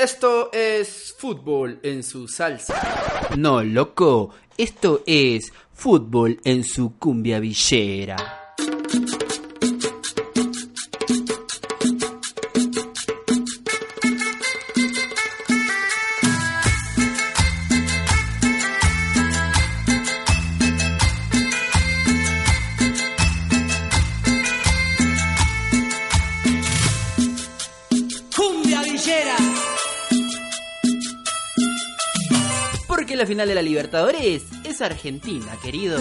Esto es fútbol en su salsa. No, loco, esto es fútbol en su cumbia villera. Final de la Libertadores es Argentina, querido.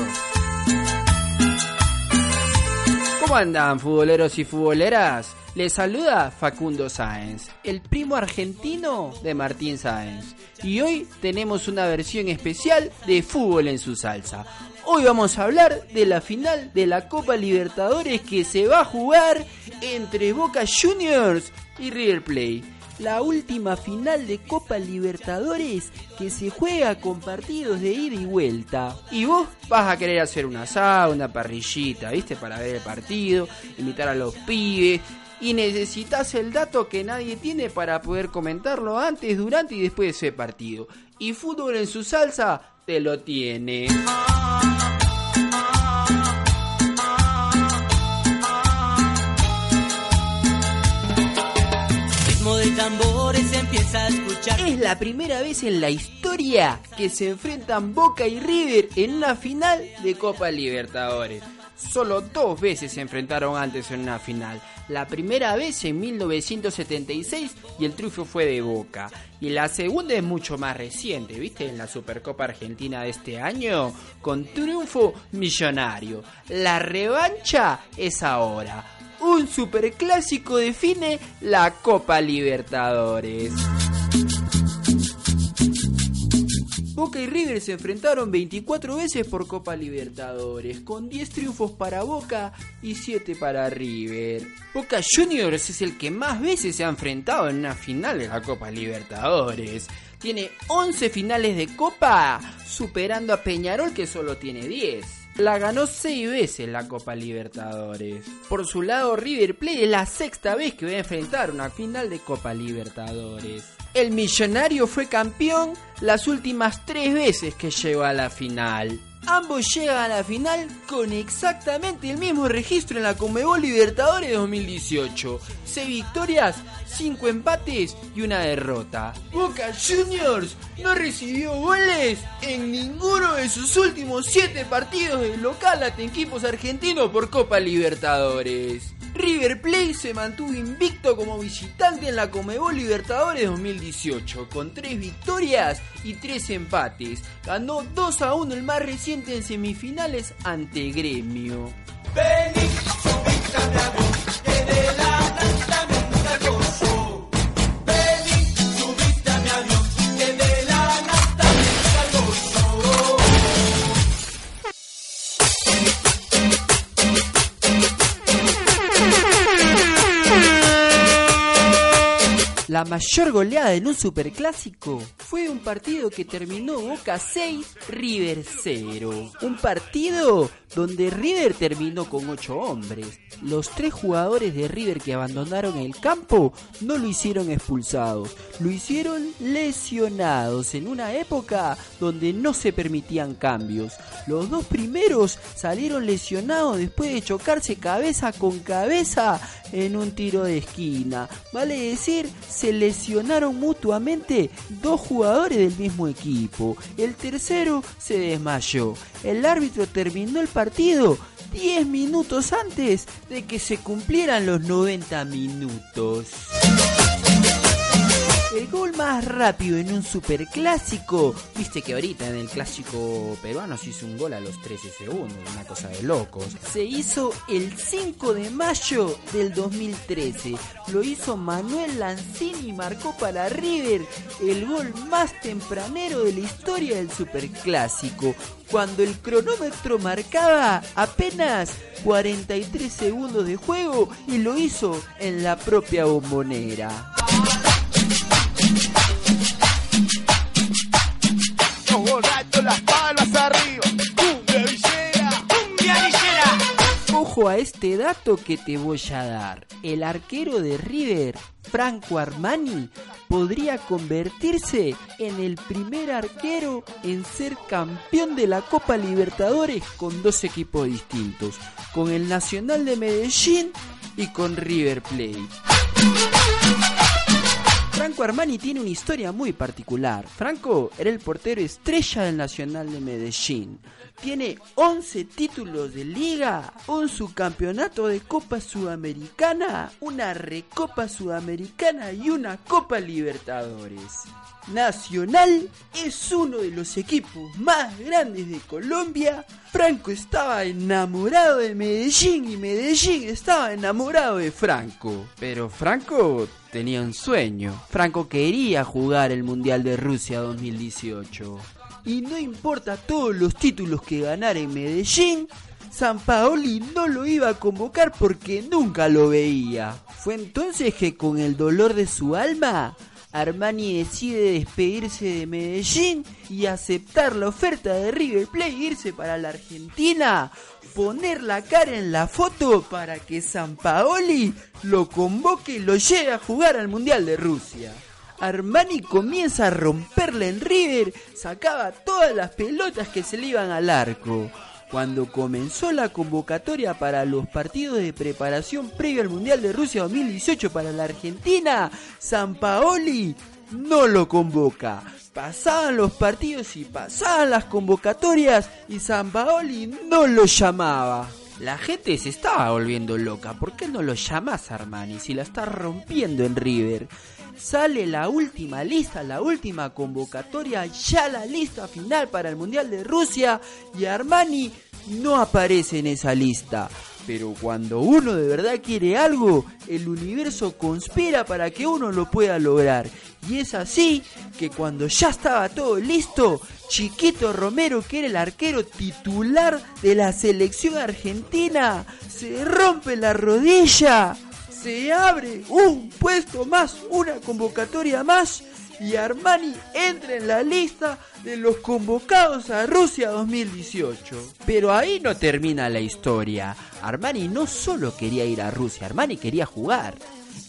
¿Cómo andan, futboleros y futboleras? Les saluda Facundo Sáenz, el primo argentino de Martín Sáenz. Y hoy tenemos una versión especial de Fútbol en su salsa. Hoy vamos a hablar de la final de la Copa Libertadores que se va a jugar entre Boca Juniors y River Plate la última final de Copa Libertadores que se juega con partidos de ida y vuelta. Y vos vas a querer hacer una asado, una parrillita, ¿viste? Para ver el partido, invitar a los pibes. Y necesitas el dato que nadie tiene para poder comentarlo antes, durante y después de ese partido. Y fútbol en su salsa te lo tiene. Es la primera vez en la historia que se enfrentan Boca y River en una final de Copa Libertadores. Solo dos veces se enfrentaron antes en una final. La primera vez en 1976 y el triunfo fue de Boca. Y la segunda es mucho más reciente, ¿viste? En la Supercopa Argentina de este año, con triunfo millonario. La revancha es ahora un superclásico define la Copa Libertadores. Boca y River se enfrentaron 24 veces por Copa Libertadores, con 10 triunfos para Boca y 7 para River. Boca Juniors es el que más veces se ha enfrentado en una final de la Copa Libertadores. Tiene 11 finales de Copa, superando a Peñarol que solo tiene 10 la ganó seis veces la Copa Libertadores. Por su lado, River Plate es la sexta vez que va a enfrentar una final de Copa Libertadores. El millonario fue campeón las últimas tres veces que llegó a la final. Ambos llegan a la final con exactamente el mismo registro en la Comebol Libertadores 2018. 6 victorias, 5 empates y una derrota. Boca Juniors no recibió goles en ninguno de sus últimos 7 partidos de local ante equipos argentinos por Copa Libertadores. River Plate se mantuvo invicto como visitante en la Comebol Libertadores 2018, con 3 victorias y 3 empates. Ganó 2 a 1 el más reciente en semifinales ante Gremio. La mayor goleada en un superclásico fue un partido que terminó Boca 6, River 0. Un partido donde River terminó con 8 hombres. Los tres jugadores de River que abandonaron el campo no lo hicieron expulsados, lo hicieron lesionados en una época donde no se permitían cambios. Los dos primeros salieron lesionados después de chocarse cabeza con cabeza en un tiro de esquina. Vale decir, se lesionaron mutuamente dos jugadores del mismo equipo. El tercero se desmayó. El árbitro terminó el partido 10 minutos antes de que se cumplieran los 90 minutos. El gol más rápido en un superclásico. Viste que ahorita en el clásico peruano se hizo un gol a los 13 segundos, una cosa de locos. Se hizo el 5 de mayo del 2013. Lo hizo Manuel Lanzini y marcó para River el gol más tempranero de la historia del superclásico. Cuando el cronómetro marcaba apenas 43 segundos de juego y lo hizo en la propia bombonera. Este dato que te voy a dar. El arquero de River, Franco Armani, podría convertirse en el primer arquero en ser campeón de la Copa Libertadores con dos equipos distintos, con el Nacional de Medellín y con River Plate. Franco Armani tiene una historia muy particular. Franco era el portero estrella del Nacional de Medellín. Tiene 11 títulos de liga, un subcampeonato de Copa Sudamericana, una Recopa Sudamericana y una Copa Libertadores. Nacional es uno de los equipos más grandes de Colombia. Franco estaba enamorado de Medellín y Medellín estaba enamorado de Franco. Pero Franco tenía un sueño. Franco quería jugar el Mundial de Rusia 2018. Y no importa todos los títulos que ganara en Medellín, San Paoli no lo iba a convocar porque nunca lo veía. Fue entonces que con el dolor de su alma Armani decide despedirse de Medellín y aceptar la oferta de River Plate e irse para la Argentina, poner la cara en la foto para que San Paoli lo convoque y lo lleve a jugar al Mundial de Rusia. Armani comienza a romperle en River, sacaba todas las pelotas que se le iban al arco. Cuando comenzó la convocatoria para los partidos de preparación previo al Mundial de Rusia 2018 para la Argentina, San Paoli no lo convoca. Pasaban los partidos y pasaban las convocatorias y San Paoli no lo llamaba. La gente se estaba volviendo loca. ¿Por qué no lo llamas Armani si la está rompiendo en River? Sale la última lista, la última convocatoria, ya la lista final para el Mundial de Rusia y Armani no aparece en esa lista. Pero cuando uno de verdad quiere algo, el universo conspira para que uno lo pueda lograr. Y es así que cuando ya estaba todo listo, Chiquito Romero, que era el arquero titular de la selección argentina, se rompe la rodilla se abre un puesto más, una convocatoria más y Armani entra en la lista de los convocados a Rusia 2018. Pero ahí no termina la historia. Armani no solo quería ir a Rusia, Armani quería jugar.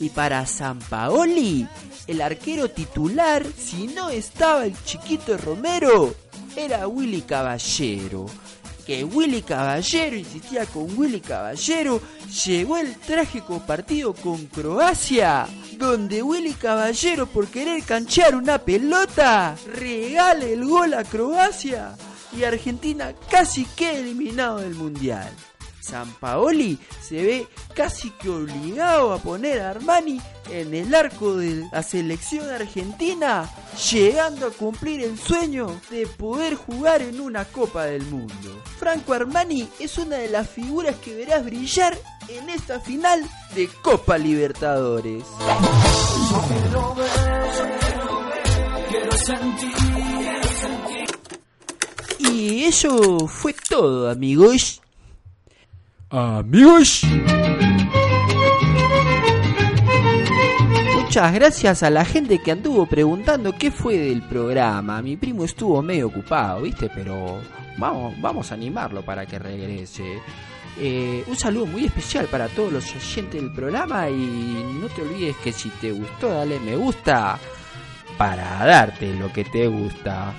Y para San Paoli, el arquero titular, si no estaba el chiquito Romero, era Willy Caballero que Willy Caballero, insistía con Willy Caballero, llegó el trágico partido con Croacia, donde Willy Caballero por querer canchear una pelota, regala el gol a Croacia y Argentina casi queda eliminado del Mundial. San Paoli se ve casi que obligado a poner a Armani en el arco de la selección argentina, llegando a cumplir el sueño de poder jugar en una Copa del Mundo. Franco Armani es una de las figuras que verás brillar en esta final de Copa Libertadores. Y eso fue todo, amigos. Amigos. Muchas gracias a la gente que anduvo preguntando qué fue del programa. Mi primo estuvo medio ocupado, ¿viste? Pero vamos, vamos a animarlo para que regrese. Eh, un saludo muy especial para todos los oyentes del programa y no te olvides que si te gustó, dale me gusta para darte lo que te gusta.